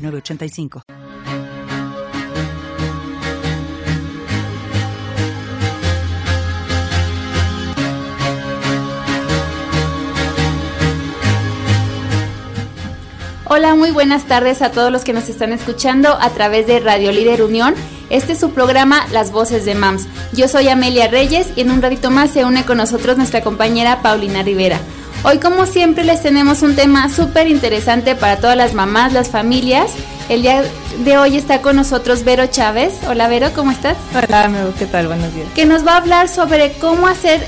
985. Hola, muy buenas tardes a todos los que nos están escuchando a través de Radio Líder Unión. Este es su programa Las Voces de MAMS. Yo soy Amelia Reyes y en un ratito más se une con nosotros nuestra compañera Paulina Rivera. Hoy como siempre les tenemos un tema súper interesante para todas las mamás, las familias. El día de hoy está con nosotros Vero Chávez. Hola Vero, ¿cómo estás? Hola, ¿qué tal? Buenos días. Que nos va a hablar sobre cómo hacer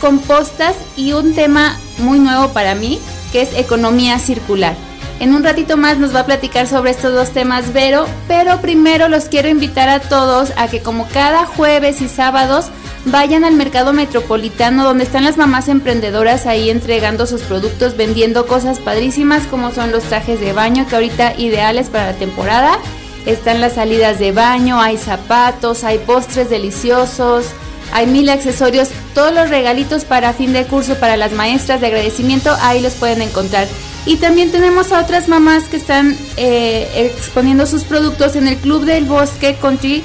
compostas y un tema muy nuevo para mí, que es economía circular. En un ratito más nos va a platicar sobre estos dos temas Vero, pero primero los quiero invitar a todos a que como cada jueves y sábados vayan al mercado metropolitano donde están las mamás emprendedoras ahí entregando sus productos, vendiendo cosas padrísimas como son los trajes de baño que ahorita ideales para la temporada. Están las salidas de baño, hay zapatos, hay postres deliciosos, hay mil accesorios, todos los regalitos para fin de curso para las maestras de agradecimiento, ahí los pueden encontrar. Y también tenemos a otras mamás que están eh, exponiendo sus productos en el Club del Bosque Country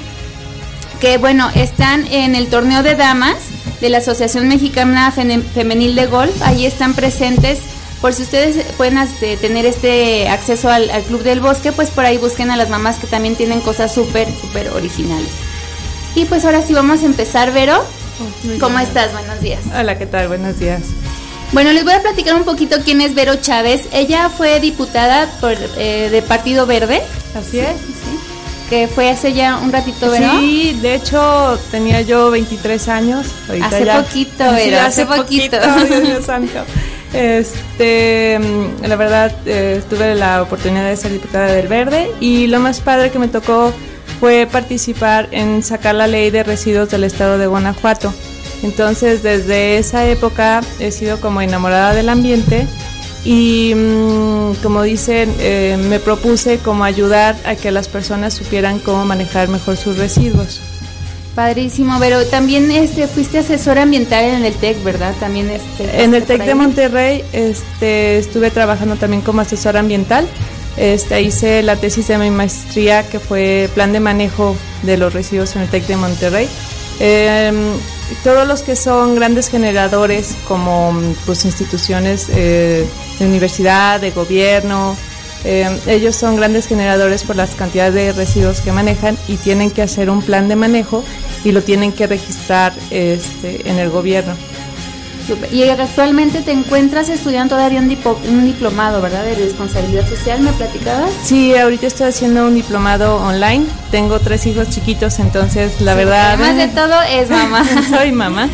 que bueno, están en el torneo de damas de la Asociación Mexicana Femenil de Golf, ahí están presentes. Por si ustedes pueden este, tener este acceso al, Club del Bosque, pues por ahí busquen a las mamás que también tienen cosas súper, súper originales. Y pues ahora sí vamos a empezar, Vero. Oh, ¿Cómo estás? Buenos días. Hola, ¿qué tal? Buenos días. Bueno, les voy a platicar un poquito quién es Vero Chávez. Ella fue diputada por, eh, de Partido Verde. Así es que fue hace ya un ratito, ¿verdad? Sí, de hecho tenía yo 23 años. hace poquito, ¿verdad? hace, poquito. Dios santo. Este, la verdad, eh, tuve la oportunidad de ser diputada del Verde y lo más padre que me tocó fue participar en sacar la ley de residuos del estado de Guanajuato. Entonces, desde esa época he sido como enamorada del ambiente y mm, como dicen, eh, me propuse como ayudar a que las personas supieran cómo manejar mejor sus residuos. Padrísimo, pero también este fuiste asesora ambiental en el TEC, ¿verdad? También este, en el TEC de Monterrey este, estuve trabajando también como asesora ambiental. Este, hice la tesis de mi maestría que fue plan de manejo de los residuos en el TEC de Monterrey. Eh, todos los que son grandes generadores como pues instituciones eh, de universidad, de gobierno, eh, ellos son grandes generadores por las cantidades de residuos que manejan y tienen que hacer un plan de manejo y lo tienen que registrar este, en el gobierno. Y actualmente te encuentras estudiando todavía un, un, diplomado, ¿verdad? De responsabilidad social, ¿me platicabas? Sí, ahorita estoy haciendo un diplomado online. Tengo tres hijos chiquitos, entonces la verdad... Además de todo es mamá. soy mamá.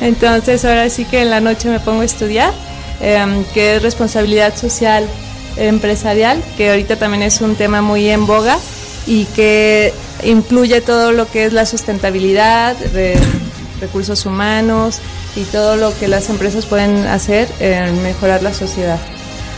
Entonces ahora sí que en la noche me pongo a estudiar, em, que es responsabilidad social empresarial, que ahorita también es un tema muy en boga y que incluye todo lo que es la sustentabilidad, recursos humanos, y todo lo que las empresas pueden hacer en mejorar la sociedad.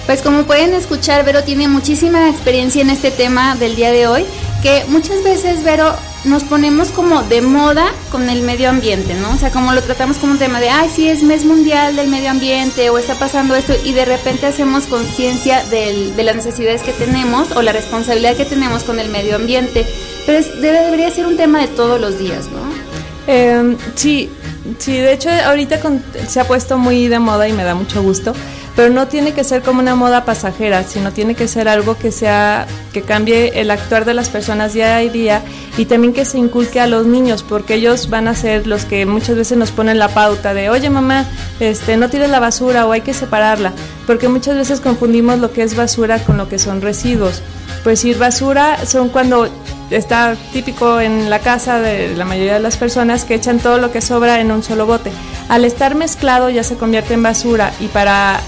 Pues como pueden escuchar, Vero tiene muchísima experiencia en este tema del día de hoy, que muchas veces, Vero, nos ponemos como de moda con el medio ambiente, ¿no? O sea, como lo tratamos como un tema de, ay, sí, es mes mundial del medio ambiente o está pasando esto y de repente hacemos conciencia de las necesidades que tenemos o la responsabilidad que tenemos con el medio ambiente. Pero debería ser un tema de todos los días, ¿no? Eh, sí, Sí, de hecho ahorita se ha puesto muy de moda y me da mucho gusto, pero no tiene que ser como una moda pasajera, sino tiene que ser algo que sea que cambie el actuar de las personas día a día y también que se inculque a los niños, porque ellos van a ser los que muchas veces nos ponen la pauta de, "Oye, mamá, este no tires la basura o hay que separarla", porque muchas veces confundimos lo que es basura con lo que son residuos. Pues ir basura son cuando está típico en la casa de la mayoría de las personas que echan todo lo que sobra en un solo bote. Al estar mezclado ya se convierte en basura y para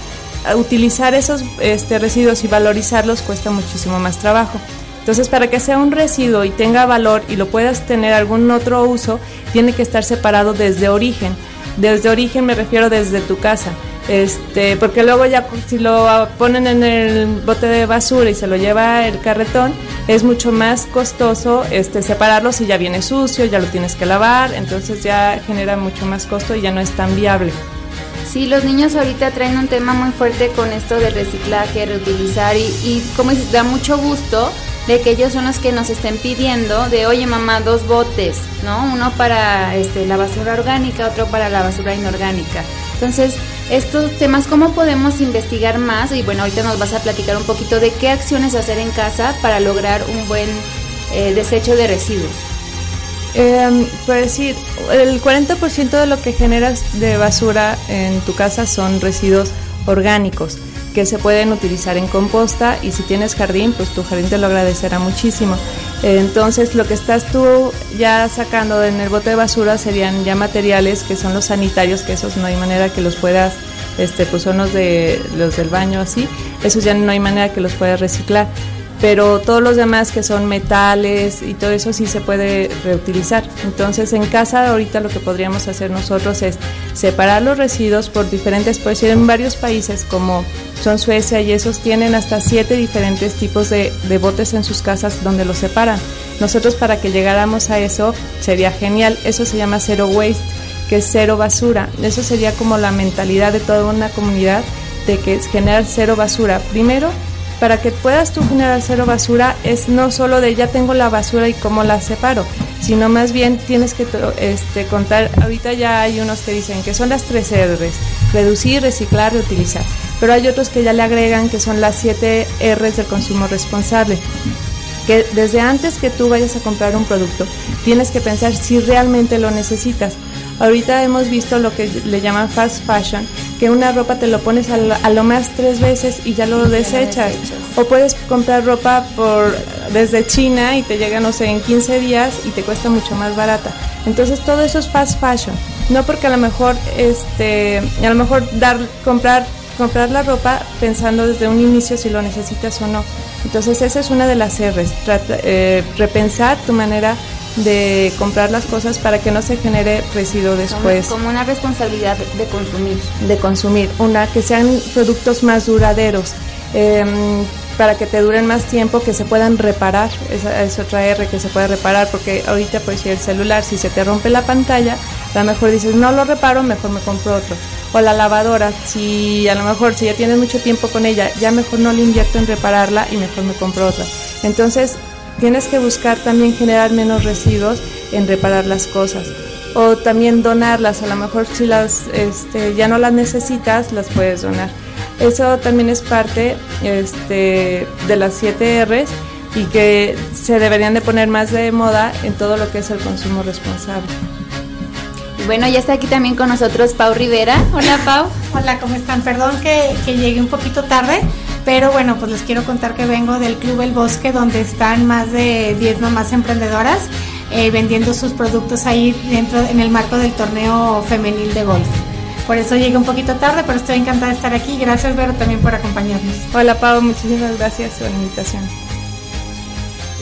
utilizar esos este, residuos y valorizarlos cuesta muchísimo más trabajo. Entonces, para que sea un residuo y tenga valor y lo puedas tener algún otro uso, tiene que estar separado desde origen. Desde origen me refiero desde tu casa. Este, porque luego ya si lo ponen en el bote de basura y se lo lleva el carretón, es mucho más costoso este separarlo si ya viene sucio, ya lo tienes que lavar, entonces ya genera mucho más costo y ya no es tan viable. Sí, los niños ahorita traen un tema muy fuerte con esto del reciclaje, reutilizar y, y como dices, da mucho gusto de que ellos son los que nos estén pidiendo de, oye mamá, dos botes, ¿no? Uno para este, la basura orgánica, otro para la basura inorgánica. Entonces, estos temas, ¿cómo podemos investigar más? Y bueno, ahorita nos vas a platicar un poquito de qué acciones hacer en casa para lograr un buen eh, desecho de residuos. Eh, pues decir, el 40% de lo que generas de basura en tu casa son residuos orgánicos que se pueden utilizar en composta y si tienes jardín, pues tu jardín te lo agradecerá muchísimo. Entonces lo que estás tú ya sacando en el bote de basura serían ya materiales que son los sanitarios, que esos no hay manera que los puedas, este, pues son los, de, los del baño así, esos ya no hay manera que los puedas reciclar pero todos los demás que son metales y todo eso sí se puede reutilizar. Entonces en casa ahorita lo que podríamos hacer nosotros es separar los residuos por diferentes, puede ser en varios países como son Suecia y esos tienen hasta siete diferentes tipos de, de botes en sus casas donde los separan. Nosotros para que llegáramos a eso sería genial, eso se llama zero waste, que es cero basura. Eso sería como la mentalidad de toda una comunidad de que es generar cero basura. Primero, para que puedas tú generar cero basura es no solo de ya tengo la basura y cómo la separo, sino más bien tienes que este, contar, ahorita ya hay unos que dicen que son las tres R's, reducir, reciclar, reutilizar, pero hay otros que ya le agregan que son las siete R's del consumo responsable que desde antes que tú vayas a comprar un producto, tienes que pensar si realmente lo necesitas. Ahorita hemos visto lo que le llaman fast fashion, que una ropa te lo pones a lo, más tres veces y ya lo desechas. O puedes comprar ropa por desde China y te llega, no sé, en 15 días y te cuesta mucho más barata. Entonces todo eso es fast fashion. No porque a lo mejor, este, a lo mejor dar, comprar, comprar la ropa pensando desde un inicio si lo necesitas o no. Entonces esa es una de las R's, eh, repensar tu manera de comprar las cosas para que no se genere residuo después. Como, una responsabilidad de consumir. De consumir, una que sean productos más duraderos. Em, para que te duren más tiempo, que se puedan reparar, esa es otra R que se puede reparar, porque ahorita pues si el celular, si se te rompe la pantalla, a lo mejor dices, no lo reparo, mejor me compro otro. O la lavadora, si a lo mejor si ya tienes mucho tiempo con ella, ya mejor no le invierto en repararla y mejor me compro otra. Entonces, tienes que buscar también generar menos residuos en reparar las cosas o también donarlas, a lo mejor si las este, ya no las necesitas, las puedes donar. Eso también es parte este, de las 7 R's y que se deberían de poner más de moda en todo lo que es el consumo responsable. Bueno, ya está aquí también con nosotros Pau Rivera. Hola Pau. Hola, ¿cómo están? Perdón que, que llegué un poquito tarde, pero bueno, pues les quiero contar que vengo del Club El Bosque, donde están más de 10 mamás emprendedoras eh, vendiendo sus productos ahí dentro, en el marco del torneo femenil de golf. Por eso llegué un poquito tarde, pero estoy encantada de estar aquí. Gracias, Vero, también por acompañarnos. Hola, Pau, muchísimas gracias por la invitación.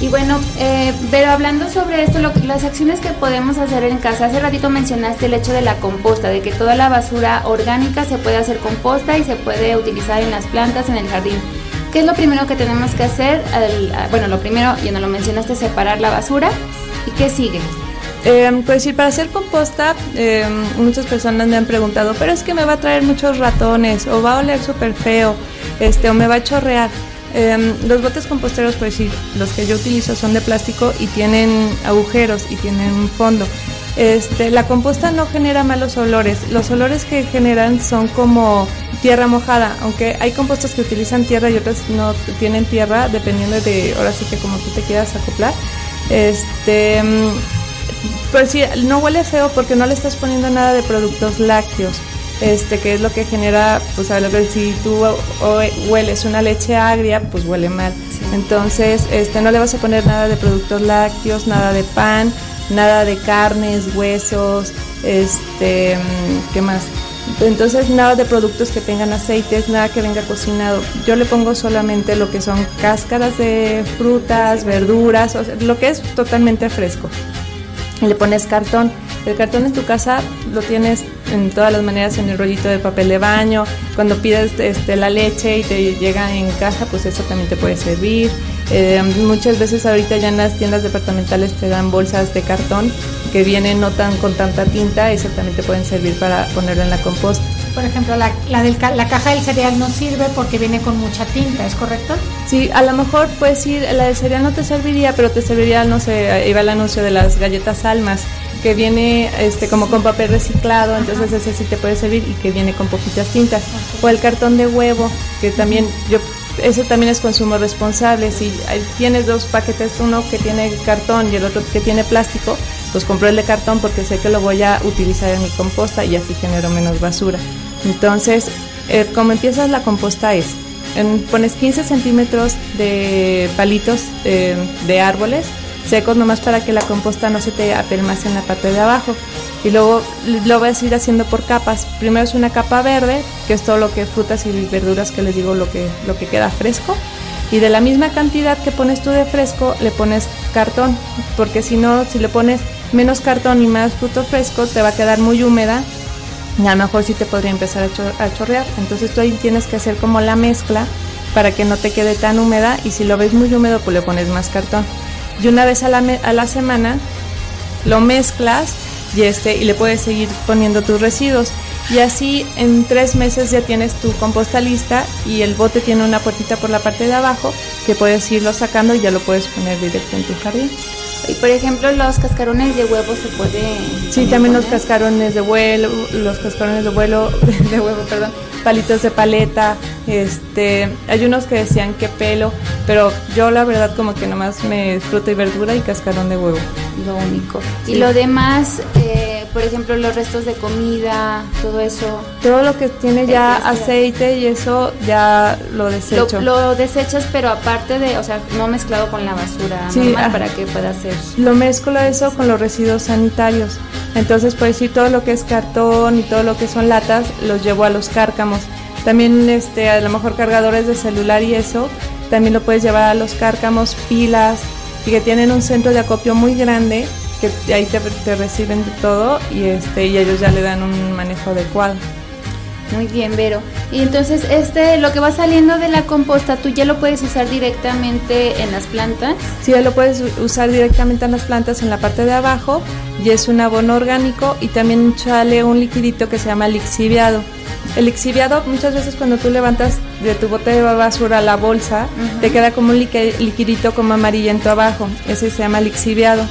Y bueno, eh, pero hablando sobre esto, las acciones que podemos hacer en casa, hace ratito mencionaste el hecho de la composta, de que toda la basura orgánica se puede hacer composta y se puede utilizar en las plantas, en el jardín. ¿Qué es lo primero que tenemos que hacer? bueno, lo primero, ya no lo mencionaste, separar la basura. ¿Y qué sigue? Eh, pues sí, para hacer composta, em, muchas personas me han preguntado, pero es que me va a traer muchos ratones, o va a oler súper feo, este, o me va a chorrear. Em, los botes composteros, pues sí, los que yo utilizo son de plástico y tienen agujeros y tienen fondo. Este, la composta no genera malos olores. Los olores que generan son como tierra mojada, aunque hay compostas que utilizan tierra y otras no tienen tierra, dependiendo de, ahora sí que como tú te quieras acoplar. Este, em, pues sí, no huele feo porque no le estás poniendo nada de productos lácteos este, que es lo que genera, pues a lo que si tú hueles una leche agria, pues huele mal. Entonces, este, no le vas a poner nada de productos lácteos, nada de pan, nada de carnes, huesos, este, ¿qué más? Entonces nada de productos que tengan aceites, nada que venga cocinado. Yo le pongo solamente lo que son cáscaras de frutas, verduras, lo que es totalmente fresco. Y le pones cartón. El cartón en tu casa lo tienes en todas las maneras en el rollito de papel de baño. Cuando pides este, la leche y te llega en caja, pues eso también te puede servir. Eh, muchas veces ahorita ya en las tiendas departamentales te dan bolsas de cartón que vienen no tan con tanta tinta, eso también te pueden servir para ponerlo en la composta. Por ejemplo, la, la, la caja del cereal no sirve porque viene con mucha tinta, ¿es correcto? Sí, a lo mejor pues sí, la del cereal no te serviría, pero te serviría, no sé, iba el anuncio de las galletas almas que viene este como con papel reciclado, entonces ese sí te puede servir y que viene con poquitas tintas. O el cartón de huevo, que también yo eso también es consumo responsable. Si tienes dos paquetes, uno que tiene cartón y el otro que tiene plástico, pues compro el de cartón porque sé que lo voy a utilizar en mi composta y así genero menos basura. Entonces, eh, como empiezas la composta es, pones 15 centímetros de palitos eh, de árboles secos nomás para que la composta no se te apelmace en la parte de abajo. Y luego lo vas a ir haciendo por capas. Primero es una capa verde, que es todo lo que frutas y verduras que les digo lo que, lo que queda fresco. Y de la misma cantidad que pones tú de fresco, le pones cartón, porque si no, si le pones menos cartón y más fruto fresco, te va a quedar muy húmeda y a lo mejor sí te podría empezar a, chorrear. Entonces tú ahí tienes que hacer como la mezcla para que no te quede tan húmeda y si lo ves muy húmedo, pues le pones más cartón y una vez a la, a la semana lo mezclas y, este, y le puedes seguir poniendo tus residuos. Y así en tres meses ya tienes tu composta lista y el bote tiene una puertita por la parte de abajo que puedes irlo sacando y ya lo puedes poner directo en tu jardín. Y por ejemplo, los cascarones de huevo se puede. Sí, también los cascarones de vuelo, los cascarones de vuelo, de huevo, perdón, palitos de paleta, este, hay unos que decían que pelo, pero yo la verdad como que nomás me fruta y verdura y cascarón de huevo. Lo único. Y lo demás, eh, por ejemplo, los restos de comida, todo eso. Todo lo que tiene ya aceite y eso ya lo desecho. Lo, desechas, pero aparte de, o sea, no mezclado con la basura sí, ah. para que pueda ser. Lo mezclo eso con los residuos sanitarios. Entonces, pues sí, todo lo que es cartón y todo lo que son latas, los llevo a los cárcamos. También este, a lo mejor cargadores de celular y eso, también lo puedes llevar a los cárcamos, pilas, y que tienen un centro de acopio muy grande, que ahí te, te reciben de todo y, este, y ellos ya le dan un manejo adecuado. Muy bien, Vero. Y entonces este, lo que va saliendo de la composta, ¿tú ya lo puedes usar directamente en las plantas? Sí, ya lo puedes usar directamente en las plantas en la parte de abajo y es un abono orgánico y también sale un liquidito que se llama lixiviado. El lixiviado, muchas veces cuando tú levantas de tu bote de basura la bolsa, te queda como un liquidito como amarillento abajo. Ese se llama lixiviado.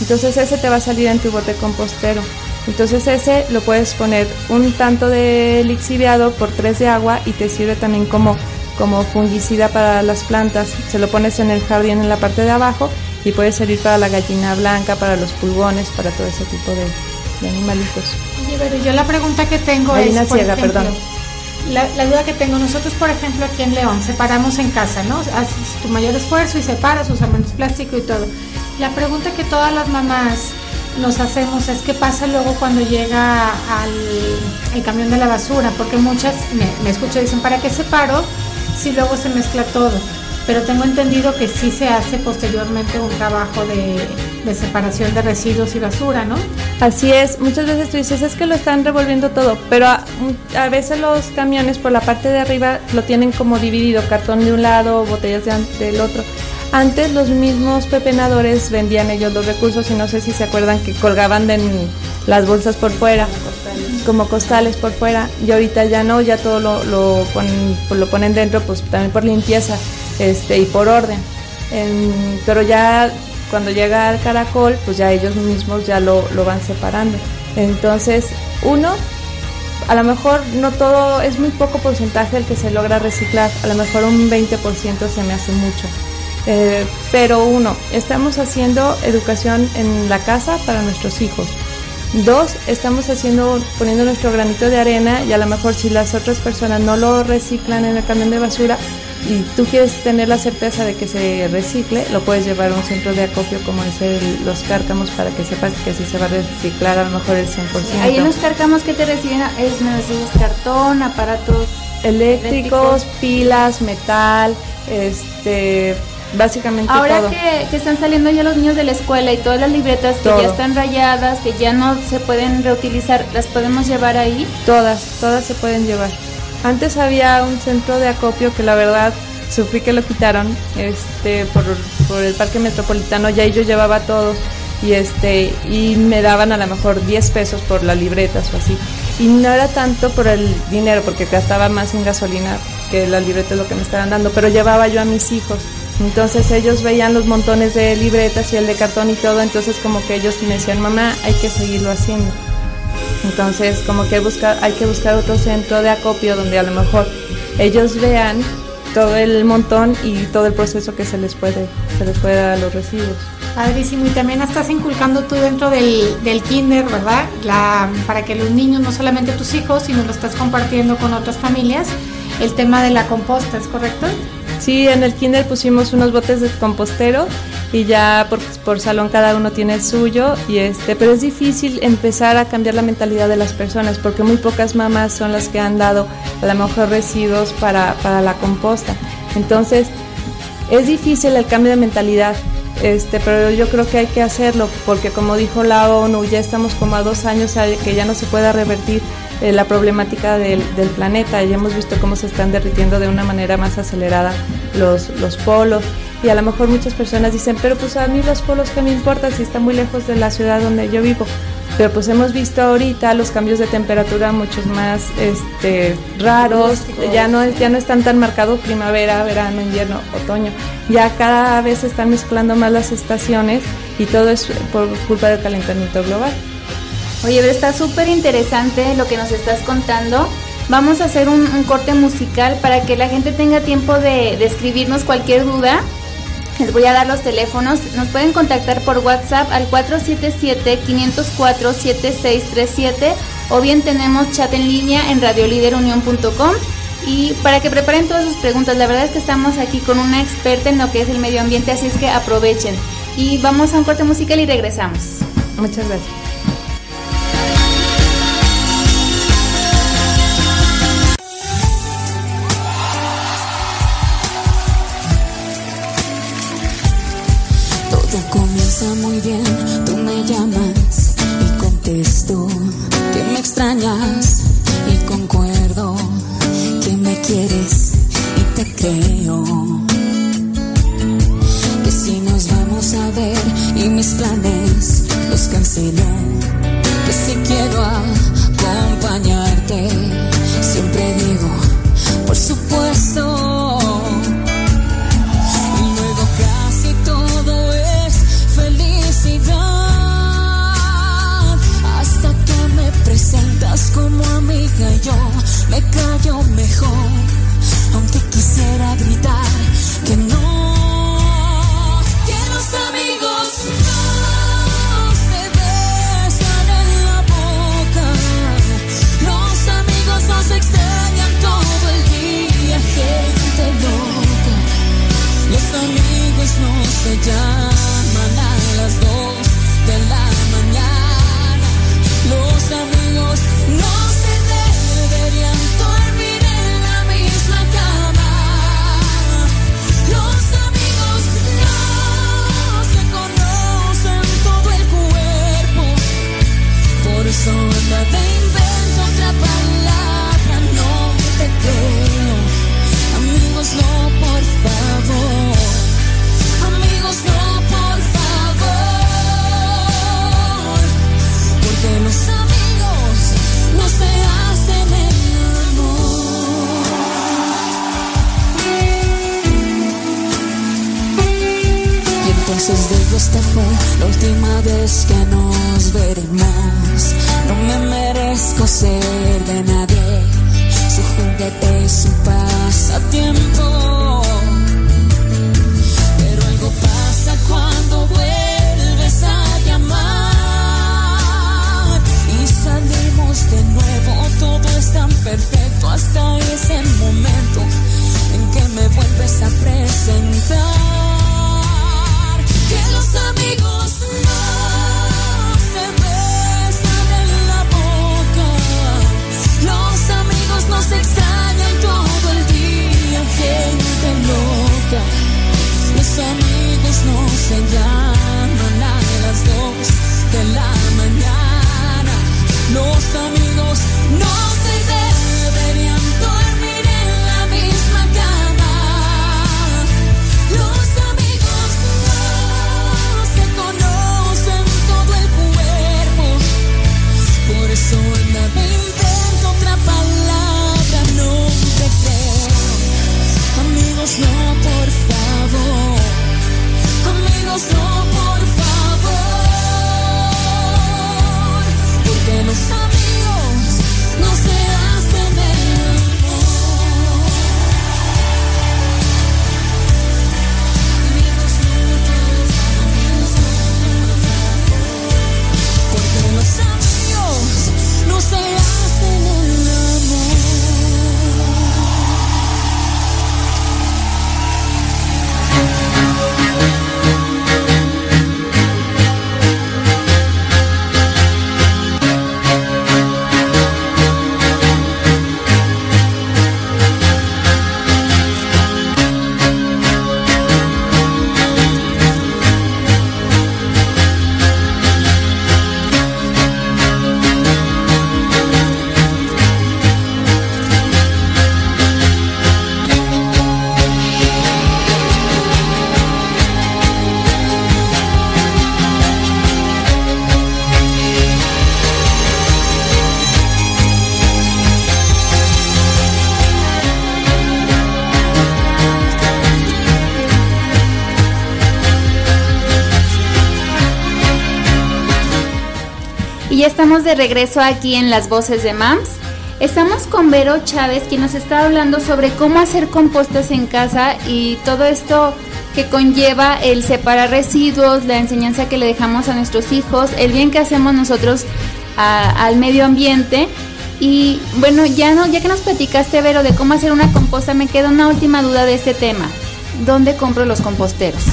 Entonces ese te va a salir en tu bote compostero. Entonces ese lo puedes poner un tanto de lixiviado por tres de agua y te sirve también como, como fungicida para las plantas. Se lo pones en el jardín en la parte de abajo y puede servir para la gallina blanca, para los pulgones, para todo ese tipo de, animalitos. Oye, pero yo la pregunta que tengo es, ciega, perdón. La, la, duda que tengo, nosotros por ejemplo aquí en León separamos en casa, ¿no? Haces tu mayor esfuerzo y separas, usamos plástico y todo. La pregunta que todas las mamás nos hacemos es qué pasa luego cuando llega al camión de la basura, porque muchas me, me escucho dicen, ¿para qué separo si luego se mezcla todo? Pero tengo entendido que sí se hace posteriormente un trabajo de, de separación de residuos y basura, ¿no? Así es, muchas veces tú dices, es que lo están revolviendo todo, pero a, a, veces los camiones por la parte de arriba lo tienen como dividido, cartón de un lado, botellas de, del otro. Antes los mismos pepenadores vendían ellos los recursos y no sé si se acuerdan que colgaban de las bolsas por fuera, como costales por fuera, y ahorita ya no, ya todo lo, lo, ponen, lo ponen dentro, pues también por limpieza este, y por orden. pero ya cuando llega al caracol, pues ya ellos mismos ya lo, lo van separando. Entonces, uno, a lo mejor no todo, es muy poco porcentaje el que se logra reciclar, a lo mejor un 20% se me hace mucho. Eh, pero uno, estamos haciendo educación en la casa para nuestros hijos. Dos, estamos haciendo, poniendo nuestro granito de arena y a lo mejor si las otras personas no lo reciclan en el camión de basura, y tú quieres tener la certeza de que se recicle, lo puedes llevar a un centro de acopio como es el, los cárcamos para que sepas que si se va a reciclar a lo mejor el 100%. Ahí en los cárcamos que te reciben es, me recibes cartón, aparatos eléctricos, pilas, metal, este básicamente Ahora todo. Que, que están saliendo ya los niños de la escuela y todas las libretas que ya están rayadas, que ya no se pueden reutilizar, ¿las podemos llevar ahí? Todas, todas se pueden llevar. Antes había un centro de acopio que la verdad sufrí que lo quitaron este por, por el parque metropolitano, ya yo llevaba todos y este y me daban a lo mejor 10 pesos por las libretas o así. Y no era tanto por el dinero, porque gastaba más en gasolina que las libretas lo que me estaban dando, pero llevaba yo a mis hijos. Entonces ellos veían los montones de libretas y el de cartón y todo, entonces como que ellos me decían, mamá, hay que seguirlo haciendo. Entonces, como que hay, que buscar otro centro de acopio donde a lo mejor ellos vean todo el montón y todo el proceso que se les puede, se les puede dar a los residuos. Padrísimo, y también estás inculcando tú dentro del, del kinder, ¿verdad? La, para que los niños, no solamente tus hijos, sino lo estás compartiendo con otras familias, el tema de la composta, ¿es correcto? Sí, en el kinder pusimos unos botes de compostero y ya por, por, salón cada uno tiene el suyo y este, pero es difícil empezar a cambiar la mentalidad de las personas porque muy pocas mamás son las que han dado a lo mejor residuos para, para la composta. Entonces, es difícil el cambio de mentalidad. Este, pero yo creo que hay que hacerlo porque como dijo la ONU, ya estamos como a dos años que ya no se pueda revertir eh, la problemática del, planeta. Ya hemos visto cómo se están derritiendo de una manera más acelerada los, los polos. Y a lo mejor muchas personas dicen, pero pues a mí los polos que me importan si está muy lejos de la ciudad donde yo vivo. Pero pues hemos visto ahorita los cambios de temperatura muchos más este, raros, ya no, ya no están tan marcados primavera, verano, invierno, otoño. Ya cada vez se están mezclando más las estaciones y todo es por culpa del calentamiento global. Oye, pero está súper interesante lo que nos estás contando. Vamos a hacer un, un, corte musical para que la gente tenga tiempo de, de, escribirnos cualquier duda. Les voy a dar los teléfonos. Nos pueden contactar por WhatsApp al 477-504-7637 o bien tenemos chat en línea en radioliderunión.com. Y para que preparen todas sus preguntas, la verdad es que estamos aquí con una experta en lo que es el medio ambiente, así es que aprovechen. Y vamos a un corte musical y regresamos. Muchas gracias. De regreso aquí en Las Voces de MAMS. Estamos con Vero Chávez, quien nos está hablando sobre cómo hacer compostas en casa y todo esto que conlleva el separar residuos, la enseñanza que le dejamos a nuestros hijos, el bien que hacemos nosotros al medio ambiente. Y bueno, ya no, ya que nos platicaste, Vero, de cómo hacer una composta, me queda una última duda de este tema. ¿Dónde compro los composteros?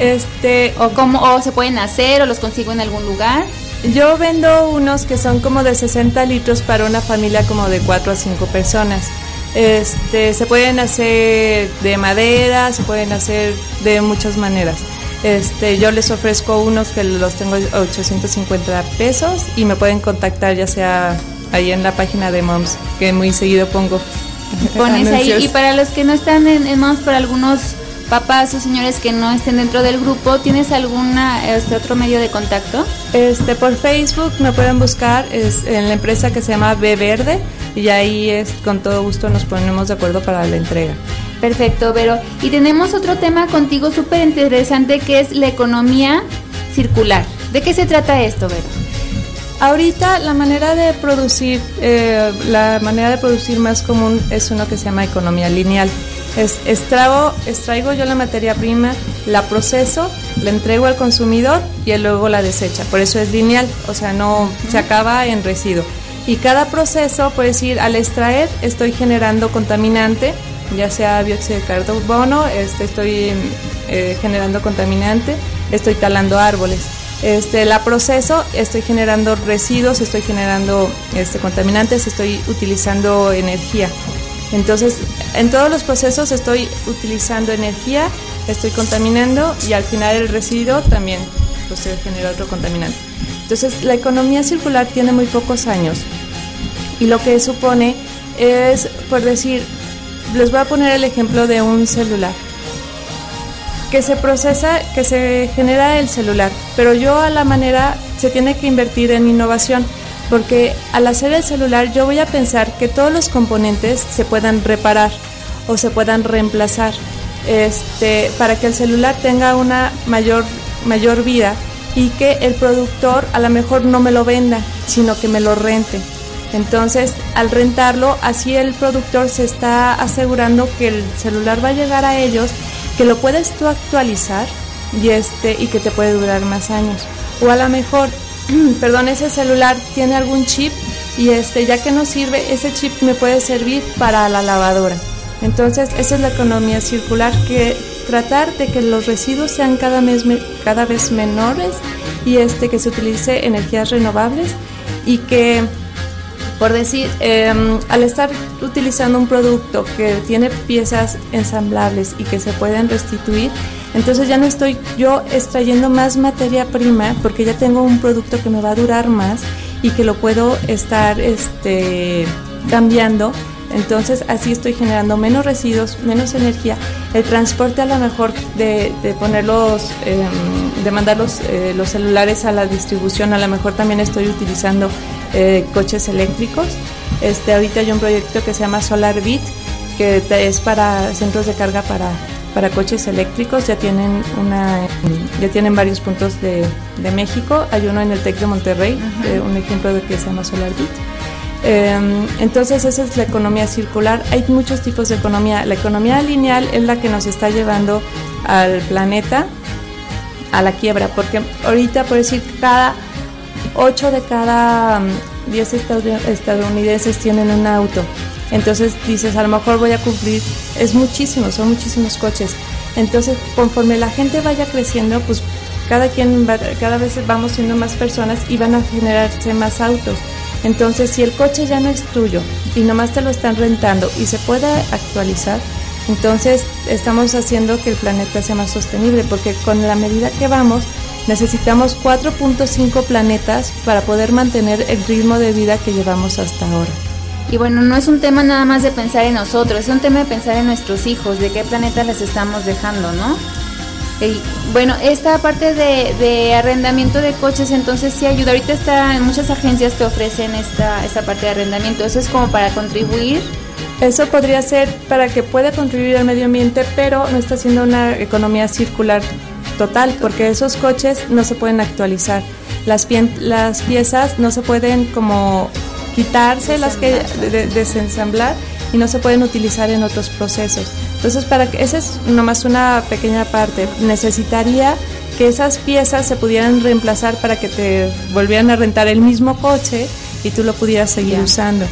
Este, o cómo o se pueden hacer o los consigo en algún lugar. Yo vendo unos que son como de 60 litros para una familia como de 4 a 5 personas. Este, se pueden hacer de madera, se pueden hacer de muchas maneras. Este, yo les ofrezco unos que los tengo 850 pesos y me pueden contactar ya sea ahí en la página de Moms, que muy seguido pongo. Pones ahí y para los que no están en, en Moms, para algunos papás o señores que no estén dentro del grupo, ¿tienes alguna este otro medio de contacto? Este por Facebook me pueden buscar es en la empresa que se llama B Verde y ahí es con todo gusto nos ponemos de acuerdo para la entrega. Perfecto, Vero. Y tenemos otro tema contigo súper interesante que es la economía circular. ¿De qué se trata esto, Vero? Ahorita la manera de producir, eh, la manera de producir más común es uno que se llama economía lineal. Es, extraigo, extraigo yo la materia prima, la proceso, la entrego al consumidor y luego la desecha. Por eso es lineal, o sea, no se acaba en residuo. Y cada proceso, puede decir, al extraer estoy generando contaminante, ya sea dióxido de carbono, este, estoy eh, generando contaminante, estoy talando árboles. Este, la proceso, estoy generando residuos, estoy generando este, contaminantes, estoy utilizando energía. Entonces, en todos los procesos estoy utilizando energía, estoy contaminando y al final el residuo también pues, genera otro contaminante. Entonces, la economía circular tiene muy pocos años y lo que supone es, por decir, les voy a poner el ejemplo de un celular que se procesa, que se genera el celular, pero yo a la manera se tiene que invertir en innovación porque al hacer el celular yo voy a pensar que todos los componentes se puedan reparar o se puedan reemplazar este, para que el celular tenga una mayor, mayor vida y que el productor a lo mejor no me lo venda, sino que me lo rente. Entonces, al rentarlo, así el productor se está asegurando que el celular va a llegar a ellos, que lo puedes tú actualizar y, este, y que te puede durar más años. O a lo mejor perdón, ese celular tiene algún chip y este, ya que no sirve, ese chip me puede servir para la lavadora. Entonces, esa es la economía circular, que tratar de que los residuos sean cada vez, cada vez menores y este, que se utilice energías renovables y que, por decir, em, al estar utilizando un producto que tiene piezas ensamblables y que se pueden restituir, entonces ya no estoy yo extrayendo más materia prima porque ya tengo un producto que me va a durar más y que lo puedo estar este, cambiando. Entonces así estoy generando menos residuos, menos energía. El transporte a lo mejor de, ponerlos, em, de mandar los, eh, los, celulares a la distribución, a lo mejor también estoy utilizando eh, coches eléctricos. Este, ahorita hay un proyecto que se llama Solar Bit, que es para centros de carga para para coches eléctricos ya tienen una ya tienen varios puntos de, México. Hay uno en el Tec de Monterrey eh, un ejemplo de que se llama SolarBit em, entonces esa es la economía circular. Hay muchos tipos de economía. La economía lineal es la que nos está llevando al planeta a la quiebra porque ahorita por decir cada 8 de cada 10 mm, estadounidenses tienen un auto entonces dices, a lo mejor voy a cumplir, es muchísimo, son muchísimos coches. Entonces, conforme la gente vaya creciendo, pues cada quien cada vez vamos siendo más personas y van a generarse más autos. Entonces, si el coche ya no es tuyo y nomás te lo están rentando y se puede actualizar, entonces estamos haciendo que el planeta sea más sostenible, porque con la medida que vamos, necesitamos 4.5 planetas para poder mantener el ritmo de vida que llevamos hasta ahora. Y bueno, no es un tema nada más de pensar en nosotros, es un tema de pensar en nuestros hijos, de qué planeta les estamos dejando, ¿no? Y bueno, esta parte de, arrendamiento de coches entonces sí ayuda. Ahorita está muchas agencias que ofrecen esta, esta parte de arrendamiento. Eso es como para contribuir. Eso podría ser para que pueda contribuir al medio ambiente, pero no está haciendo una economía circular total, porque esos coches no se pueden actualizar. las, las piezas no se pueden como quitarse, las que desensamblar y no se pueden utilizar en otros procesos. Entonces, para que esa es nomás una pequeña parte. Necesitaría que esas piezas se pudieran reemplazar para que te volvieran a rentar el mismo coche y tú lo pudieras seguir usando.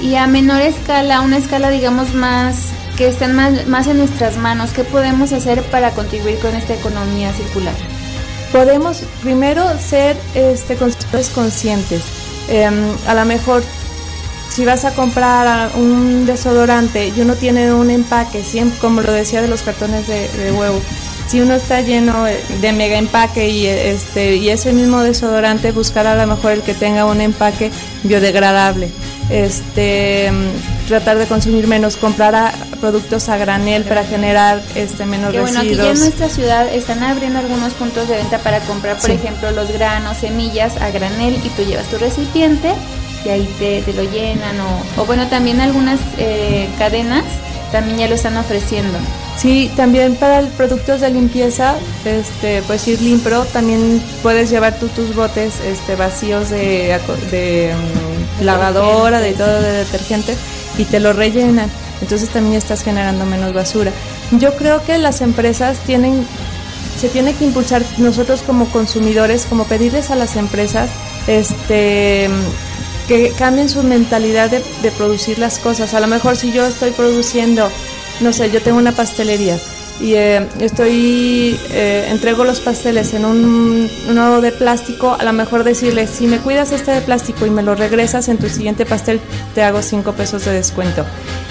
Y a menor escala, una escala digamos más que estén más, más en nuestras manos, ¿qué podemos hacer para contribuir con esta economía circular? Podemos primero ser este, consumidores conscientes. Em, a lo mejor si vas a comprar un desodorante y uno tiene un empaque, siempre, como lo decía de los cartones de, huevo, si uno está lleno de mega empaque y este y ese mismo desodorante buscar a lo mejor el que tenga un empaque biodegradable. Este tratar de consumir menos comprar productos a granel para generar este menos residuos. bueno aquí en nuestra ciudad están abriendo algunos puntos de venta para comprar por ejemplo los granos semillas a granel y tú llevas tu recipiente y ahí te, lo llenan o, bueno también algunas eh, cadenas también ya lo están ofreciendo. Sí, también para productos de limpieza, este, pues ir limpro, también puedes llevar tú tus botes este, vacíos de, de mm, lavadora, de todo de detergente y te lo rellenan. Entonces también estás generando menos basura. Yo creo que las empresas tienen, se tiene que impulsar nosotros como consumidores, como pedirles a las empresas, este que cambien su mentalidad de, producir las cosas. A lo mejor si yo estoy produciendo, no sé, yo tengo una pastelería y eh, estoy eh, entrego los pasteles en un, un de plástico, a lo mejor decirle, si me cuidas este de plástico y me lo regresas en tu siguiente pastel, te hago cinco pesos de descuento.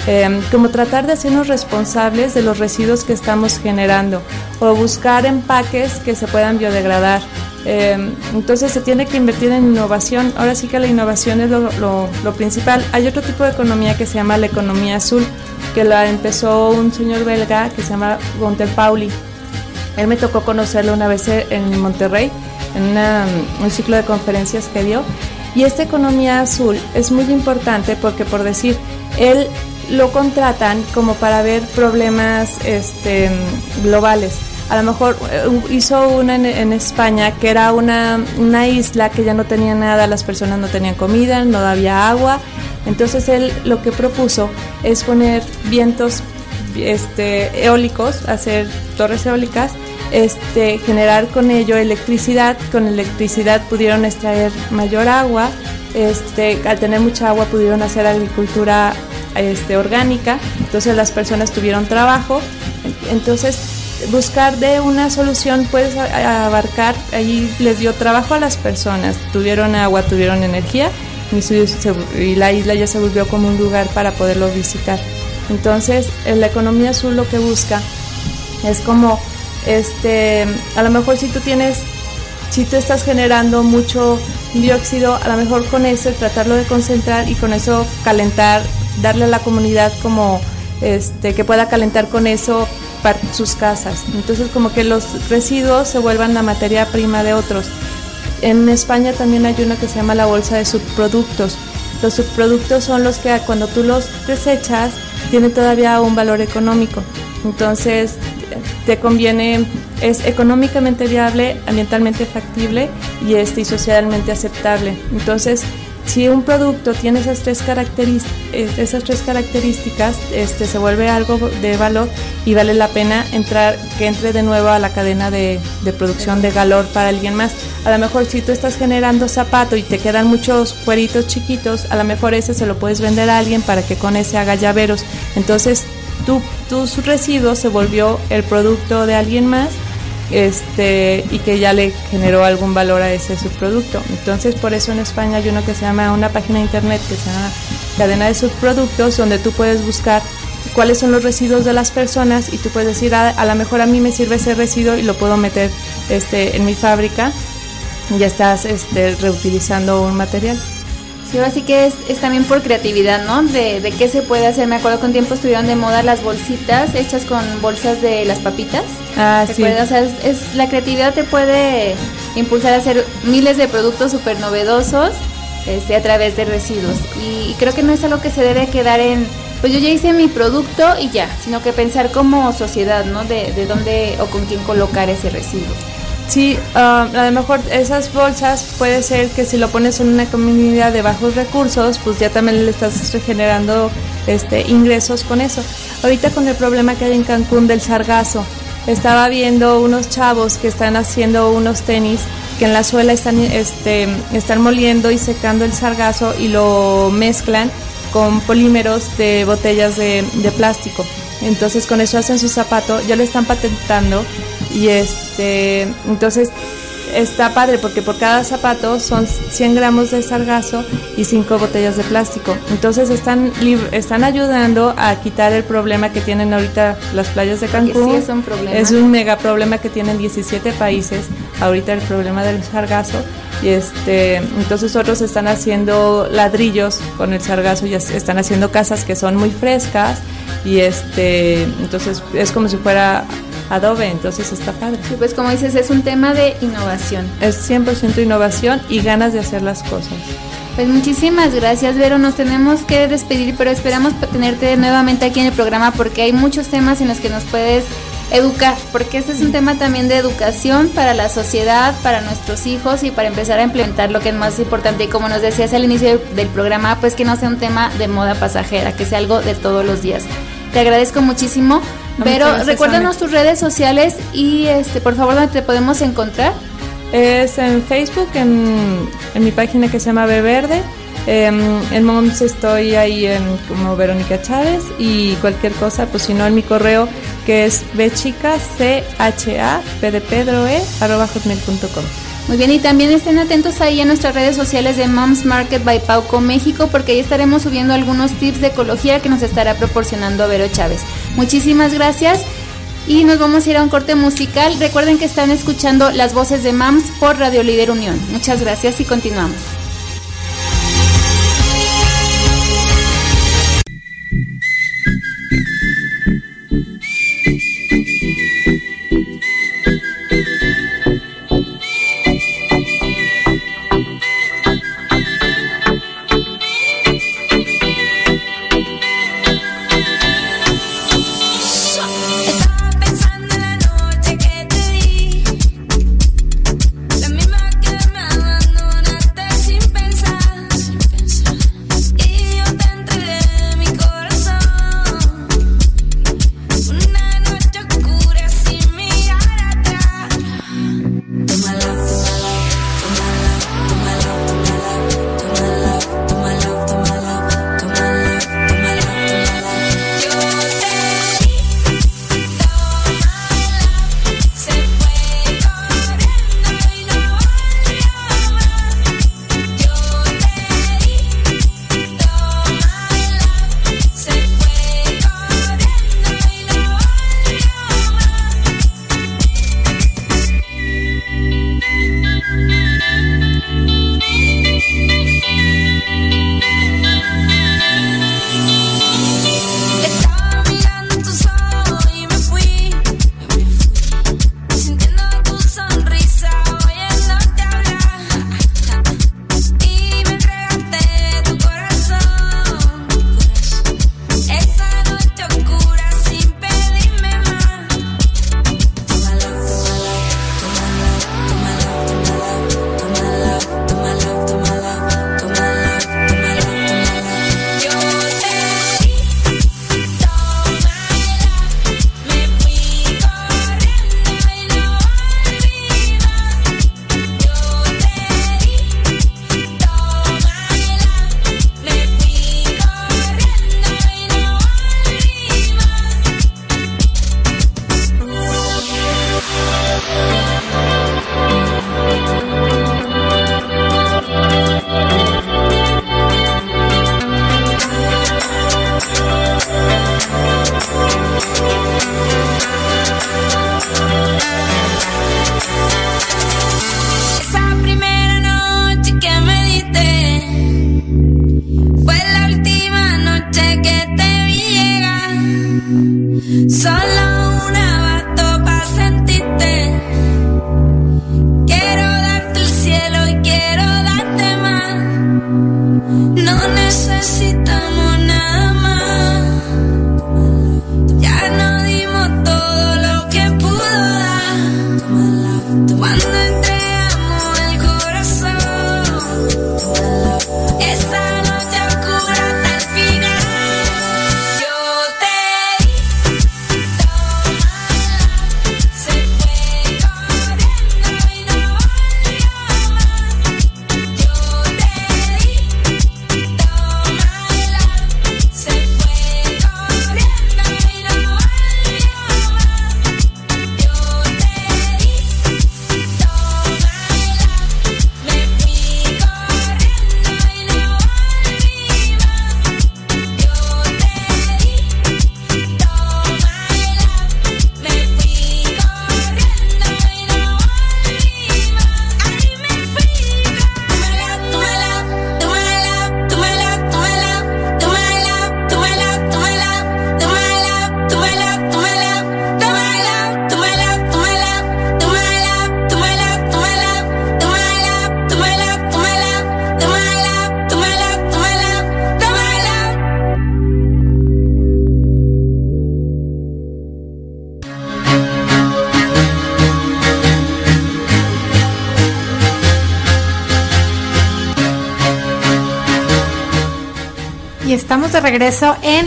Eh, como tratar de hacernos responsables de los residuos que estamos generando o buscar empaques que se puedan biodegradar. Eh, entonces se tiene que invertir en innovación. Ahora sí que la innovación es lo, principal. Hay otro tipo de economía que se llama la economía azul, que la empezó un señor belga que se llama Gonter Pauli. Él me tocó conocerlo una vez en Monterrey, en un ciclo de conferencias que dio. Y esta economía azul es muy importante porque, por decir, él lo contratan como para ver problemas este, globales a lo mejor eh, hizo una en, España que era una, una, isla que ya no tenía nada, las personas no tenían comida, no había agua. Entonces él lo que propuso es poner vientos este, eólicos, hacer torres eólicas, este, generar con ello electricidad. Con electricidad pudieron extraer mayor agua. Este, al tener mucha agua pudieron hacer agricultura orgánica. Entonces las personas tuvieron trabajo. Entonces buscar de una solución puedes abarcar, ahí les dio trabajo a las personas, tuvieron agua, tuvieron energía y, la isla ya se volvió como un lugar para poderlo visitar. Entonces, la economía azul lo que busca es como, este, a lo mejor si tú tienes, si tú estás generando mucho dióxido, a lo mejor con ese tratarlo de concentrar y con eso calentar, darle a la comunidad como, este, que pueda calentar con eso sus casas. Entonces como que los residuos se vuelvan la materia prima de otros. En España también hay una que se llama la bolsa de subproductos. Los subproductos son los que cuando tú los desechas tienen todavía un valor económico. Entonces te conviene, es económicamente viable, ambientalmente factible y, este, y socialmente aceptable. Entonces si un producto tiene esas tres, esas tres características, este, se vuelve algo de valor y vale la pena entrar, que entre de nuevo a la cadena de, producción de valor para alguien más. A lo mejor si tú estás generando zapato y te quedan muchos cueritos chiquitos, a lo mejor ese se lo puedes vender a alguien para que con ese haga llaveros. Entonces tu, tus residuos se volvió el producto de alguien más este, y que ya le generó algún valor a ese subproducto. Entonces, por eso en España hay uno que se llama, una página de internet que se llama Cadena de Subproductos, donde tú puedes buscar cuáles son los residuos de las personas y tú puedes decir, a, ah, a lo mejor a mí me sirve ese residuo y lo puedo meter este, en mi fábrica ya estás este, reutilizando un material. Sí, así que es, es, también por creatividad, ¿no? De, de, qué se puede hacer. Me acuerdo que un tiempo estuvieron de moda las bolsitas hechas con bolsas de las papitas. Ah, sí. O sea, es, la creatividad te puede impulsar a hacer miles de productos súper novedosos este, a través de residuos. Y, creo que no es algo que se debe quedar en, pues yo ya hice mi producto y ya, sino que pensar como sociedad, ¿no? De, de dónde o con quién colocar ese residuo. Sí, ah, a lo mejor esas bolsas puede ser que si lo pones en una comunidad de bajos recursos, pues ya también le estás generando este, ingresos con eso. Ahorita con el problema que hay en Cancún del sargazo, estaba viendo unos chavos que están haciendo unos tenis que en la suela están, este, están moliendo y secando el sargazo y lo mezclan con polímeros de botellas de, de plástico. Entonces con eso hacen su zapato, ya lo están patentando y este, entonces está padre porque por cada zapato son 100 gramos de sargazo y 5 botellas de plástico. Entonces están, están ayudando a quitar el problema que tienen ahorita las playas de Cancún. es un problema. Es un mega problema que tienen 17 países ahorita el problema del sargazo. Y este, entonces otros están haciendo ladrillos con el sargazo y están haciendo casas que son muy frescas y este, entonces es como si fuera Adobe, entonces está padre. Sí, pues como dices, es un tema de innovación. Es 100% innovación y ganas de hacer las cosas. Pues muchísimas gracias, Vero. Nos tenemos que despedir, pero esperamos tenerte nuevamente aquí en el programa porque hay muchos temas en los que nos puedes educar, porque este es un tema también de educación para la sociedad, para nuestros hijos y para empezar a implementar lo que es más importante. Y como nos decías al inicio del programa, pues que no sea un tema de moda pasajera, que sea algo de todos los días. Te agradezco muchísimo. Pero recuérdanos tus redes sociales y este por favor dónde te podemos encontrar. Es en Facebook, en, mi página que se llama Beverde. Em, en Moms estoy ahí en, como Verónica Chávez y cualquier cosa, pues si no en mi correo que es bchica, c h a p de pedro e arroba hotmail.com. Muy bien, y también estén atentos ahí a nuestras redes sociales de Moms Market by Pauco México, porque ahí estaremos subiendo algunos tips de ecología que nos estará proporcionando Vero Chávez. Muchísimas gracias y nos vamos a ir a un corte musical. Recuerden que están escuchando las voces de Moms por Radio Líder Unión. Muchas gracias y continuamos.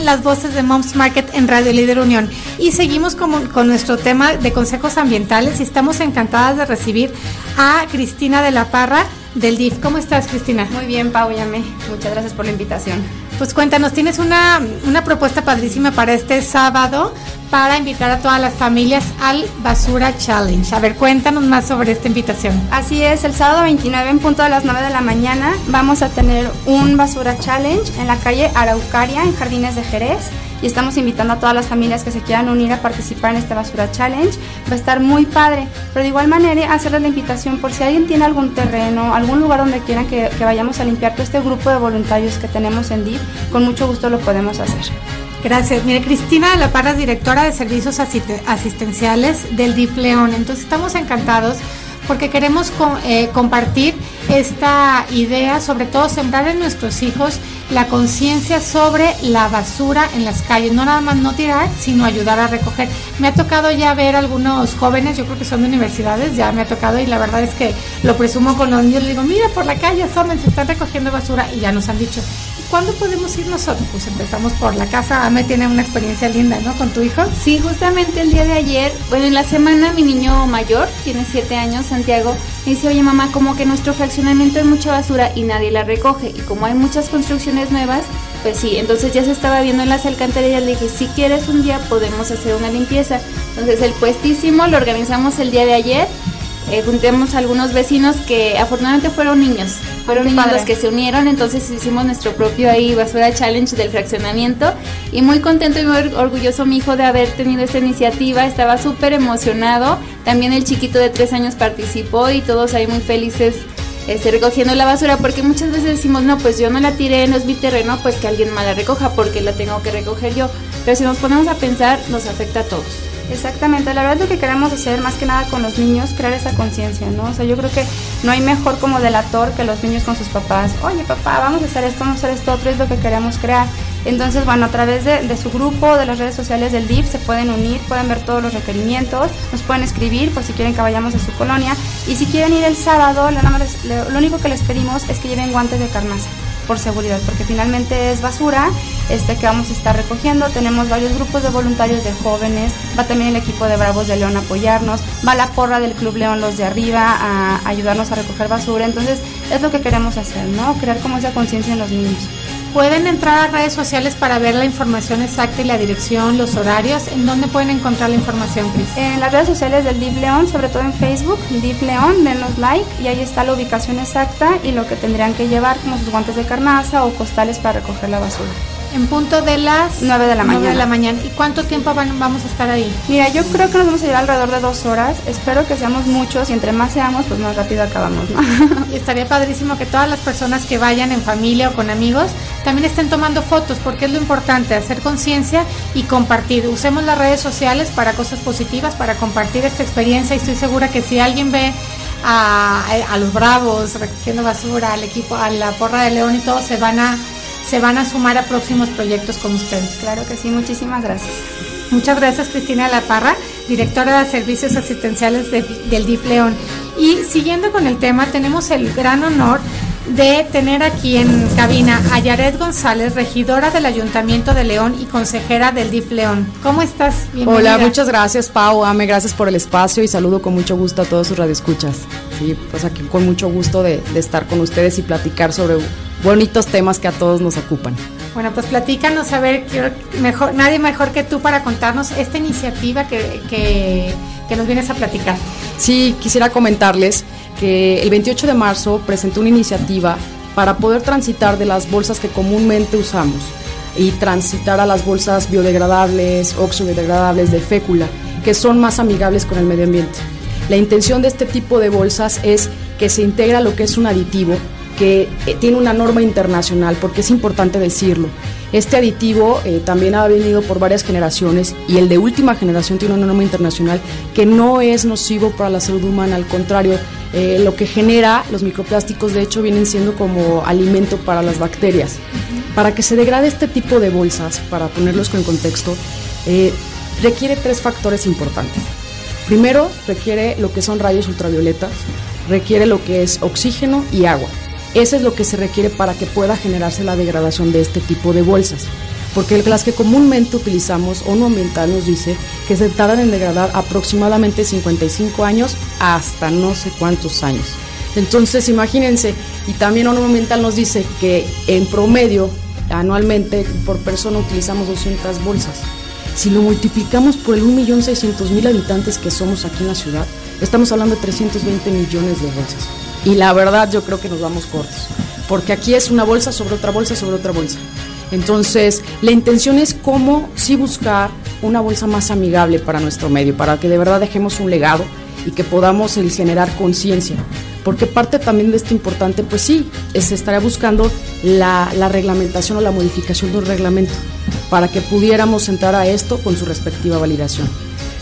Las voces de Moms Market en Radio Líder Unión. Y seguimos con, con nuestro tema de consejos ambientales y estamos encantadas de recibir a Cristina de la Parra del DIF. ¿Cómo estás, Cristina? Muy bien, Pau, Yame. Muchas gracias por la invitación. Pues cuéntanos, tienes una, una propuesta padrísima para este sábado para invitar a todas las familias al Basura Challenge. A ver, cuéntanos más sobre esta invitación. Así es, el sábado 29 en punto de las 9 de la mañana vamos a tener un Basura Challenge en la calle Araucaria, en Jardines de Jerez y estamos invitando a todas las familias que se quieran unir a participar en este Basura Challenge. Va a estar muy padre, pero de igual manera hacerles la invitación por si alguien tiene algún terreno, algún lugar donde quieran que, que vayamos a limpiar todo este grupo de voluntarios que tenemos en DIF, con mucho gusto lo podemos hacer. Gracias. Mire, Cristina de la Parra es directora de servicios asistenciales del DIF León. Entonces estamos encantados porque queremos eh, compartir esta idea, sobre todo sembrar en nuestros hijos la conciencia sobre la basura en las calles, no nada más no tirar, sino ayudar a recoger. Me ha tocado ya ver algunos jóvenes, yo creo que son de universidades, ya me ha tocado y la verdad es que lo presumo con los niños, le digo, mira por la calle, asomen, se están recogiendo basura y ya nos han dicho, ¿cuándo podemos ir nosotros? Pues empezamos por la casa. Ame tiene una experiencia linda, ¿no? Con tu hijo. Sí, justamente el día de ayer, bueno, en la semana mi niño mayor, tiene siete años, Santiago, me dice, oye mamá, como que nuestro fraccionamiento hay mucha basura y nadie la recoge. Y como hay muchas construcciones nuevas, pues sí, entonces ya se estaba viendo en las alcantarillas, le dije, si quieres un día podemos hacer una limpieza. Entonces el puestísimo lo organizamos el día de ayer eh, juntemos a algunos vecinos que afortunadamente fueron niños, fueron niños los que se unieron, entonces hicimos nuestro propio ahí basura challenge del fraccionamiento y muy contento y muy orgulloso mi hijo de haber tenido esta iniciativa, estaba súper emocionado, también el chiquito de tres años participó y todos ahí muy felices este, recogiendo la basura, porque muchas veces decimos, no, pues yo no la tiré, no es mi terreno, pues que alguien más la recoja porque la tengo que recoger yo, pero si nos ponemos a pensar, nos afecta a todos. Exactamente, la verdad lo que queremos hacer más que nada con los niños, crear esa conciencia, ¿no? O sea, yo creo que no hay mejor como delator que los niños con sus papás. Oye, papá, vamos a hacer esto, vamos a hacer esto otro, es lo que queremos crear. Entonces, bueno, a través de, de, su grupo, de las redes sociales del DIF, se pueden unir, pueden ver todos los requerimientos, nos pueden escribir por si quieren que vayamos a su colonia. Y si quieren ir el sábado, lo único que les pedimos es que lleven guantes de carnaza por seguridad, porque finalmente es basura este, que vamos a estar recogiendo. Tenemos varios grupos de voluntarios de jóvenes, va también el equipo de Bravos de León a apoyarnos, va la porra del Club León Los de Arriba a ayudarnos a recoger basura. Entonces es lo que queremos hacer, ¿no? Crear como esa conciencia en los niños. Pueden entrar a redes sociales para ver la información exacta y la dirección, los horarios. ¿En dónde pueden encontrar la información, Cris? En las redes sociales del DIF León, sobre todo en Facebook, DIF León, denos like y ahí está la ubicación exacta y lo que tendrían que llevar, como sus guantes de carnaza o costales para recoger la basura. En punto de las 9 de la mañana. de la mañana. ¿Y cuánto tiempo van, vamos a estar ahí? Mira, yo creo que nos vamos a llevar alrededor de dos horas. Espero que seamos muchos y entre más seamos, pues más rápido acabamos, ¿no? Y estaría padrísimo que todas las personas que vayan en familia o con amigos también estén tomando fotos, porque es lo importante, hacer conciencia y compartir. Usemos las redes sociales para cosas positivas, para compartir esta experiencia y estoy segura que si alguien ve a, a los bravos recogiendo basura, al equipo, a la porra de León y todo, se van a se van a sumar a próximos proyectos con ustedes. Claro que sí, muchísimas gracias. Muchas gracias Cristina La Parra, directora de Servicios Asistenciales del DIF León. Y siguiendo con el tema, tenemos el gran honor de tener aquí en cabina a Yaret González, regidora del Ayuntamiento de León y consejera del DIF León. ¿Cómo estás? Hola, muchas gracias Pau, Ame, gracias por el espacio y saludo con mucho gusto a todos sus radioescuchas. Sí, pues aquí con mucho gusto de, de estar con ustedes y platicar sobre bonitos temas que a todos nos ocupan. Bueno, pues platícanos, a ver, mejor, nadie mejor que tú para contarnos esta iniciativa que, que, que nos vienes a platicar. Sí, quisiera comentarles que el 28 de marzo presenté una iniciativa para poder transitar de las bolsas que comúnmente usamos y transitar a las bolsas biodegradables, oxodegradables de fécula, que son más amigables con el medio ambiente. La intención de este tipo de bolsas es que se integra lo que es un aditivo que eh, tiene una norma internacional, porque es importante decirlo. Este aditivo eh, también ha venido por varias generaciones y el de última generación tiene una norma internacional que no es nocivo para la salud humana, al contrario, eh, lo que genera los microplásticos de hecho vienen siendo como alimento para las bacterias. Para que se degrade este tipo de bolsas, para ponerlos en contexto, requiere tres factores importantes. Primero, requiere lo que son rayos ultravioletas, requiere lo que es oxígeno y agua. Eso es lo que se requiere para que pueda generarse la degradación de este tipo de bolsas. Porque las que comúnmente utilizamos, ONU Ambiental nos dice que se tardan en degradar aproximadamente 55 años hasta no sé cuántos años. Entonces, imagínense, y también ONU Ambiental nos dice que en promedio, anualmente, por persona utilizamos 200 bolsas. Si lo multiplicamos por el 1.600.000 habitantes que somos aquí en la ciudad, estamos hablando de 320 millones de bolsas. Y la verdad yo creo que nos vamos cortos, porque aquí es una bolsa sobre otra bolsa sobre otra bolsa. Entonces, la intención es cómo sí buscar una bolsa más amigable para nuestro medio, para que de verdad dejemos un legado y que podamos generar conciencia. Porque parte también de esto importante, pues sí, se estaría buscando la, la reglamentación o la modificación de un reglamento para que pudiéramos entrar a esto con su respectiva validación.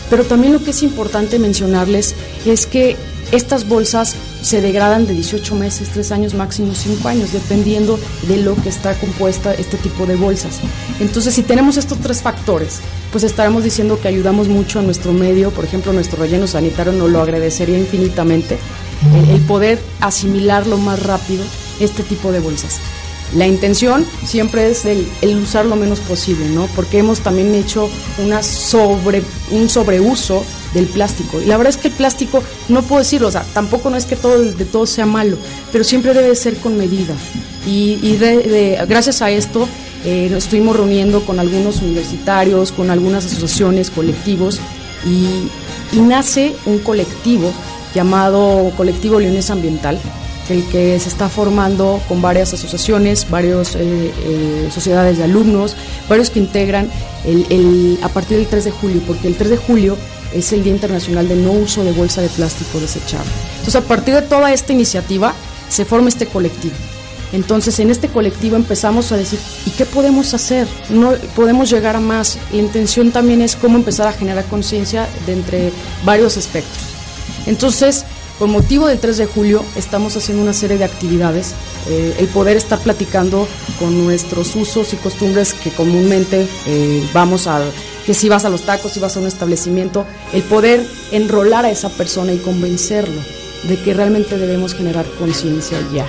Pero también lo que es importante mencionarles es que estas bolsas se degradan de 18 meses, 3 años, máximo 5 años, dependiendo de lo que está compuesta este tipo de bolsas. Entonces, si tenemos estos tres factores, pues estaremos diciendo que ayudamos mucho a nuestro medio, por ejemplo, nuestro relleno sanitario nos lo agradecería infinitamente, el, el poder asimilarlo más rápido este tipo de bolsas. La intención siempre es el, usar lo menos posible, ¿no? Porque hemos también hecho una sobre, un sobreuso del plástico. Y la verdad es que el plástico, no puedo decirlo, o sea, tampoco no es que todo de todo sea malo, pero siempre debe ser con medida. Y, y de, de, gracias a esto eh, nos estuvimos reuniendo con algunos universitarios, con algunas asociaciones, colectivos, y, y nace un colectivo llamado Colectivo Leones Ambiental, el que se está formando con varias asociaciones, varias eh, eh, sociedades de alumnos, varios que integran el, el, a partir del 3 de julio, porque el 3 de julio es el Día Internacional de No Uso de Bolsa de Plástico Desechable. Entonces, a partir de toda esta iniciativa, se forma este colectivo. Entonces, en este colectivo empezamos a decir, ¿y qué podemos hacer? No podemos llegar a más. La intención también es cómo empezar a generar conciencia de entre varios aspectos. Entonces, con motivo del 3 de julio estamos haciendo una serie de actividades, eh, el poder estar platicando con nuestros usos y costumbres que comúnmente eh, vamos a, que si vas a los tacos, si vas a un establecimiento, el poder enrolar a esa persona y convencerlo de que realmente debemos generar conciencia ya,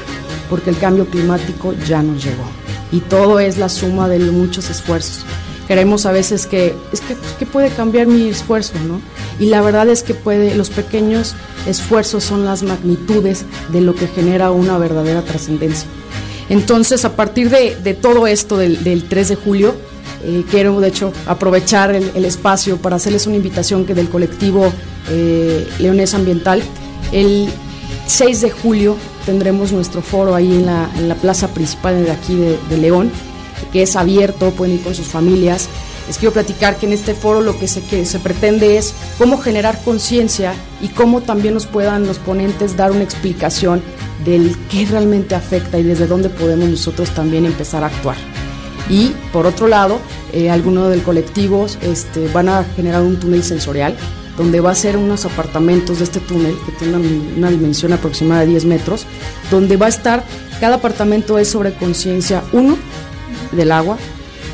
porque el cambio climático ya nos llegó y todo es la suma de muchos esfuerzos queremos a veces que es que, que, puede cambiar mi esfuerzo, ¿no? Y la verdad es que puede, los pequeños esfuerzos son las magnitudes de lo que genera una verdadera trascendencia. Entonces, a partir de, todo esto del, del, 3 de julio, eh, quiero de hecho aprovechar el, espacio para hacerles una invitación que del colectivo eh, Leones Ambiental, el 6 de julio tendremos nuestro foro ahí en la, plaza principal de aquí de León que es abierto, pueden ir con sus familias. Les quiero platicar que en este foro lo que se, que se pretende es cómo generar conciencia y cómo también nos puedan los ponentes dar una explicación del qué realmente afecta y desde dónde podemos nosotros también empezar a actuar. Y por otro lado, eh, algunos del colectivo este, van a generar un túnel sensorial donde va a ser unos apartamentos de este túnel que tiene una, una dimensión aproximada de 10 metros, donde va a estar, cada apartamento es sobre conciencia 1, del agua,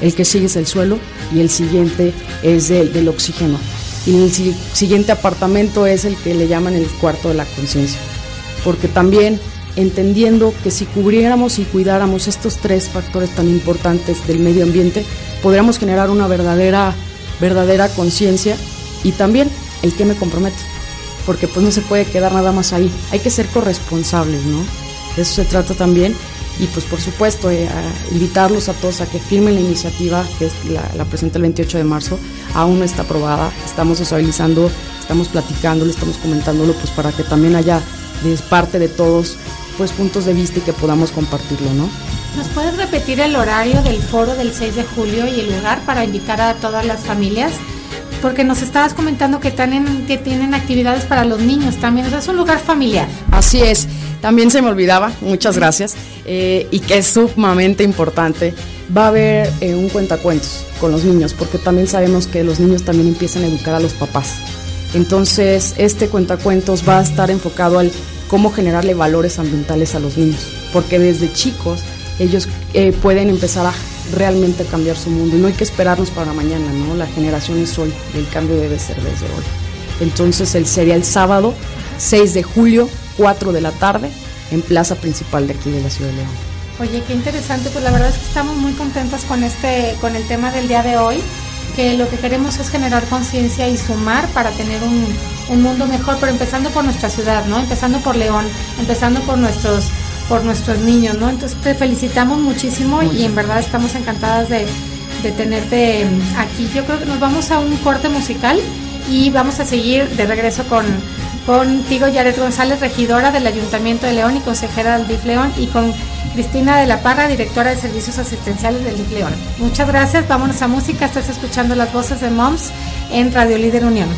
el que sigue es el suelo y el siguiente es del, del oxígeno. Y el si, siguiente apartamento es el que le llaman el cuarto de la conciencia. Porque también entendiendo que si cubriéramos y cuidáramos estos tres factores tan importantes del medio ambiente, podríamos generar una verdadera, verdadera conciencia y también el que me compromete. Porque pues no se puede quedar nada más ahí. Hay que ser corresponsables, ¿no? De eso se trata también y pues por supuesto eh, a invitarlos a todos a que firmen la iniciativa que es la, la presenta el 28 de marzo. Aún no está aprobada. Estamos socializando estamos platicándolo estamos comentándolo pues para que también haya de parte de todos pues puntos de vista y que podamos compartirlo no ¿Nos puedes repetir el horario del foro del 6 de julio y el lugar para invitar a todas las familias? Porque nos estabas comentando que tienen, que tienen actividades para los niños también, o sea, es un lugar familiar. Así es, también se me olvidaba, muchas gracias, eh, y que es sumamente importante. Va a haber eh, un cuentacuentos con los niños, porque también sabemos que los niños también empiezan a educar a los papás. Entonces, este cuentacuentos va a estar enfocado al cómo generarle valores ambientales a los niños, porque desde chicos ellos eh, pueden empezar a realmente cambiar su mundo y no hay que esperarnos para mañana, ¿no? La generación es hoy, el cambio debe ser desde hoy. Entonces, el sería el sábado 6 de julio 4 de la tarde en plaza principal de aquí de la Ciudad de León. Oye, qué interesante, pues la verdad es que estamos muy contentas con este, con el tema del día de hoy, que lo que queremos es generar conciencia y sumar para tener un, un mundo mejor, pero empezando por nuestra ciudad, ¿no? Empezando por León, empezando por nuestros por nuestros niños, ¿no? Entonces te felicitamos muchísimo y en verdad estamos encantadas de, de tenerte aquí. Yo creo que nos vamos a un corte musical y vamos a seguir de regreso con contigo Yaret González, regidora del Ayuntamiento de León y consejera del DIF León y con Cristina de la Parra, directora de Servicios Asistenciales del DIF León. Muchas gracias, vámonos a música, estás escuchando las voces de Moms en Radio Líder Unión.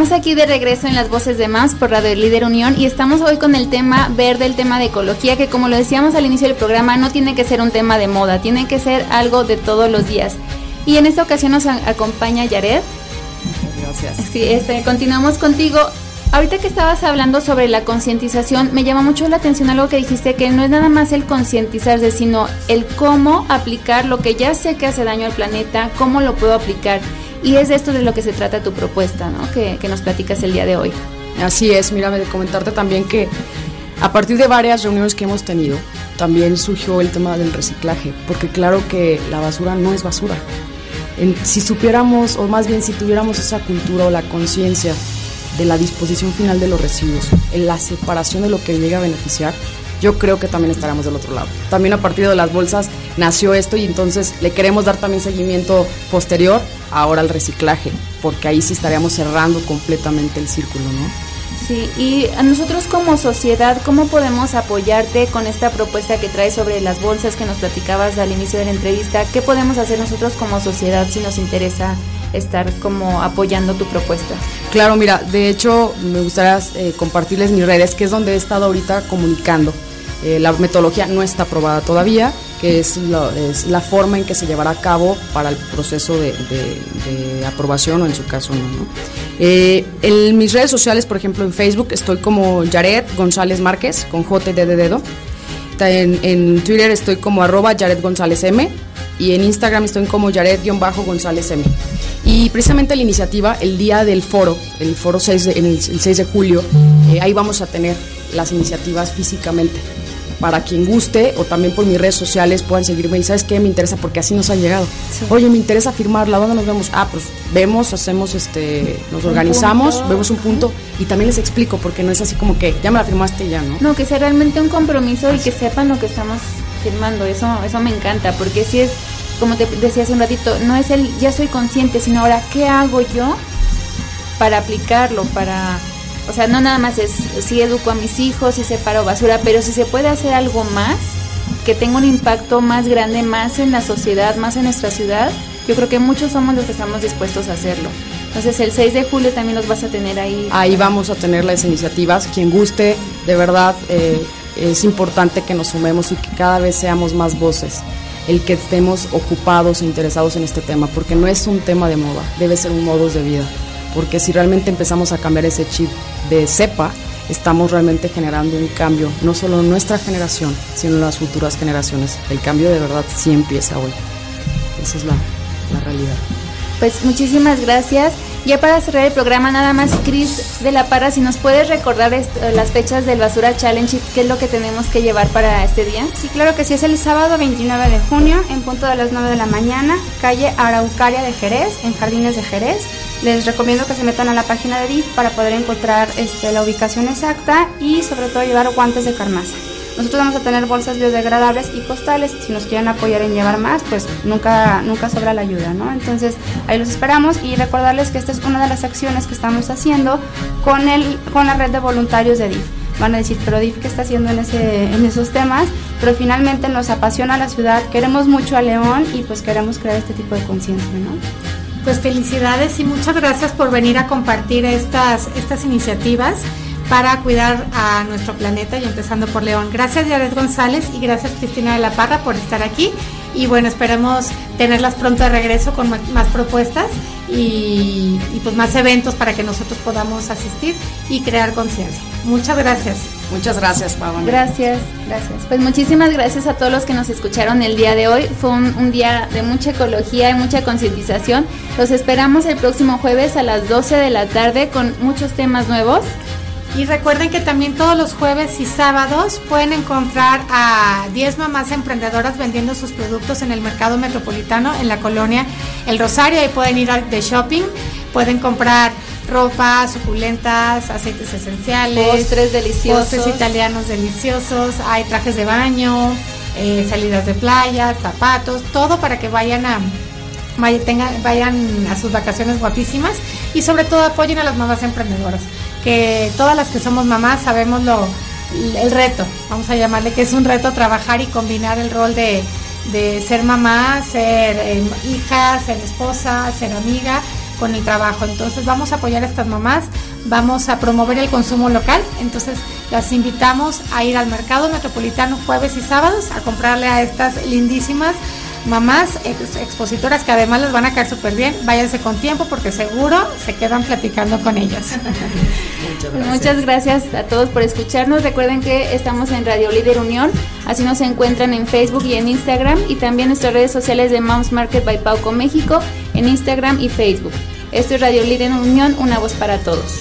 Estamos aquí de regreso en las voces de más por Radio Líder Unión y estamos hoy con el tema verde, el tema de ecología, que como lo decíamos al inicio del programa, no tiene que ser un tema de moda, tiene que ser algo de todos los días. Y en esta ocasión nos acompaña Yared. Gracias. Sí, este, continuamos contigo. Ahorita que estabas hablando sobre la concientización, me llama mucho la atención algo que dijiste, que no es nada más el concientizarse, sino el cómo aplicar lo que ya sé que hace daño al planeta, cómo lo puedo aplicar. Y es de esto de lo que se trata tu propuesta, ¿no? Que, que nos platicas el día de hoy. Así es, mira, de comentarte también que a partir de varias reuniones que hemos tenido, también surgió el tema del reciclaje, porque claro que la basura no es basura. Si supiéramos, o más bien si tuviéramos esa cultura o la conciencia de la disposición final de los residuos, en la separación de lo que llega a beneficiar, yo creo que también estaremos del otro lado. También a partir de las bolsas nació esto y entonces le queremos dar también seguimiento posterior ahora al reciclaje, porque ahí sí estaríamos cerrando completamente el círculo, ¿no? Sí, y a nosotros como sociedad, ¿cómo podemos apoyarte con esta propuesta que traes sobre las bolsas que nos platicabas al inicio de la entrevista? ¿Qué podemos hacer nosotros como sociedad si nos interesa estar como apoyando tu propuesta? Claro, mira, de hecho me gustaría eh, compartirles mis redes, que es donde he estado ahorita comunicando. Eh, la metodología no está aprobada todavía, que es, la forma en que se llevará a cabo para el proceso de, aprobación o en su caso no. ¿no? Eh, en mis redes sociales, por ejemplo en Facebook, estoy como Jared González Márquez, con JD de dedo. En, Twitter estoy como arroba Jared González M y en Instagram estoy como Jared-González M. Y precisamente la iniciativa, el día del foro, el foro 6 de- el 6 de julio, eh, ahí vamos a tener las iniciativas físicamente. Para quien guste o también por mis redes sociales puedan seguirme y sabes qué me interesa porque así nos han llegado. Oye, me interesa firmarla, ¿dónde nos vemos? Ah, pues vemos, hacemos este, nos organizamos, punto. vemos un punto y también les explico porque no es así como que ya me la firmaste y ya, ¿no? No, que sea realmente un compromiso y que sepan lo que estamos firmando. Eso, eso me encanta, porque si es, como te decía hace un ratito, no es el ya soy consciente, sino ahora, ¿qué hago yo para aplicarlo? Para, o sea, no nada más es si educo a mis hijos, si separo basura, pero si se puede hacer algo más que tenga un impacto más grande, más en la sociedad, más en nuestra ciudad, yo creo que muchos somos los que estamos dispuestos a hacerlo. Entonces el 6 de julio también los vas a tener ahí. Ahí vamos a tener las iniciativas. Quien guste, de verdad, eh, es importante que nos sumemos y que cada vez seamos más voces. El que estemos ocupados e interesados en este tema, porque no es un tema de moda, debe ser un modo de vida. Porque si realmente empezamos a cambiar ese chip de cepa, estamos realmente generando un cambio, no solo en nuestra generación, sino en las futuras generaciones. El cambio de verdad sí empieza hoy. Esa es la, la realidad. Pues muchísimas gracias. Ya para cerrar el programa, nada más, Cris de la Parra, si nos puedes recordar esto, las fechas del Basura Challenge y qué es lo que tenemos que llevar para este día. Sí, claro que sí, es el sábado 29 de junio, en punto de las 9 de la mañana, calle Araucaria de Jerez, en Jardines de Jerez. Les recomiendo que se metan a la página de DIF para poder encontrar este, la ubicación exacta y sobre todo llevar guantes de carmaza. Nosotros vamos a tener bolsas biodegradables y costales. Si nos quieren apoyar en llevar más, pues nunca, nunca sobra la ayuda, ¿no? Entonces ahí los esperamos y recordarles que esta es una de las acciones que estamos haciendo con, el, con la red de voluntarios de DIF. Van a decir, pero DIF, ¿qué está haciendo en, ese, en esos temas? Pero finalmente nos apasiona la ciudad, queremos mucho a León y pues queremos crear este tipo de conciencia, ¿no? Pues felicidades y muchas gracias por venir a compartir estas, estas iniciativas para cuidar a nuestro planeta y empezando por León. Gracias Jared González y gracias Cristina de la Parra por estar aquí y bueno, esperemos tenerlas pronto de regreso con más propuestas y, y pues más eventos para que nosotros podamos asistir y crear conciencia. Muchas gracias. Muchas gracias, Pablo. Gracias, gracias. Pues muchísimas gracias a todos los que nos escucharon el día de hoy. Fue un, un día de mucha ecología y mucha concientización. Los esperamos el próximo jueves a las 12 de la tarde con muchos temas nuevos. Y recuerden que también todos los jueves y sábados pueden encontrar a 10 mamás emprendedoras vendiendo sus productos en el mercado metropolitano en la colonia El Rosario. Ahí pueden ir al- de shopping, pueden comprar ropa, suculentas, aceites esenciales, Postres deliciosos. postres italianos deliciosos, hay trajes de baño, eh, salidas de playa, zapatos, todo para que vayan a vayan a sus vacaciones guapísimas y sobre todo apoyen a las mamás emprendedoras, que todas las que somos mamás sabemos lo el reto, vamos a llamarle que es un reto trabajar y combinar el rol de, de ser mamá, ser eh, hija, ser esposa, ser amiga, con el trabajo. Entonces vamos a apoyar a estas mamás, vamos a promover el consumo local. Entonces las invitamos a ir al mercado metropolitano jueves y sábados a comprarle a estas lindísimas mamás expositoras que además les van a caer súper bien. Váyanse con tiempo porque seguro se quedan platicando con ellas. Muchas gracias. a todos por escucharnos. Recuerden que estamos en Radio Líder Unión. Así nos encuentran en Facebook y en Instagram y también nuestras redes sociales de Moms Market by Pauco México en Instagram y Facebook. Esto es Radio Líder Unión, una voz para todos.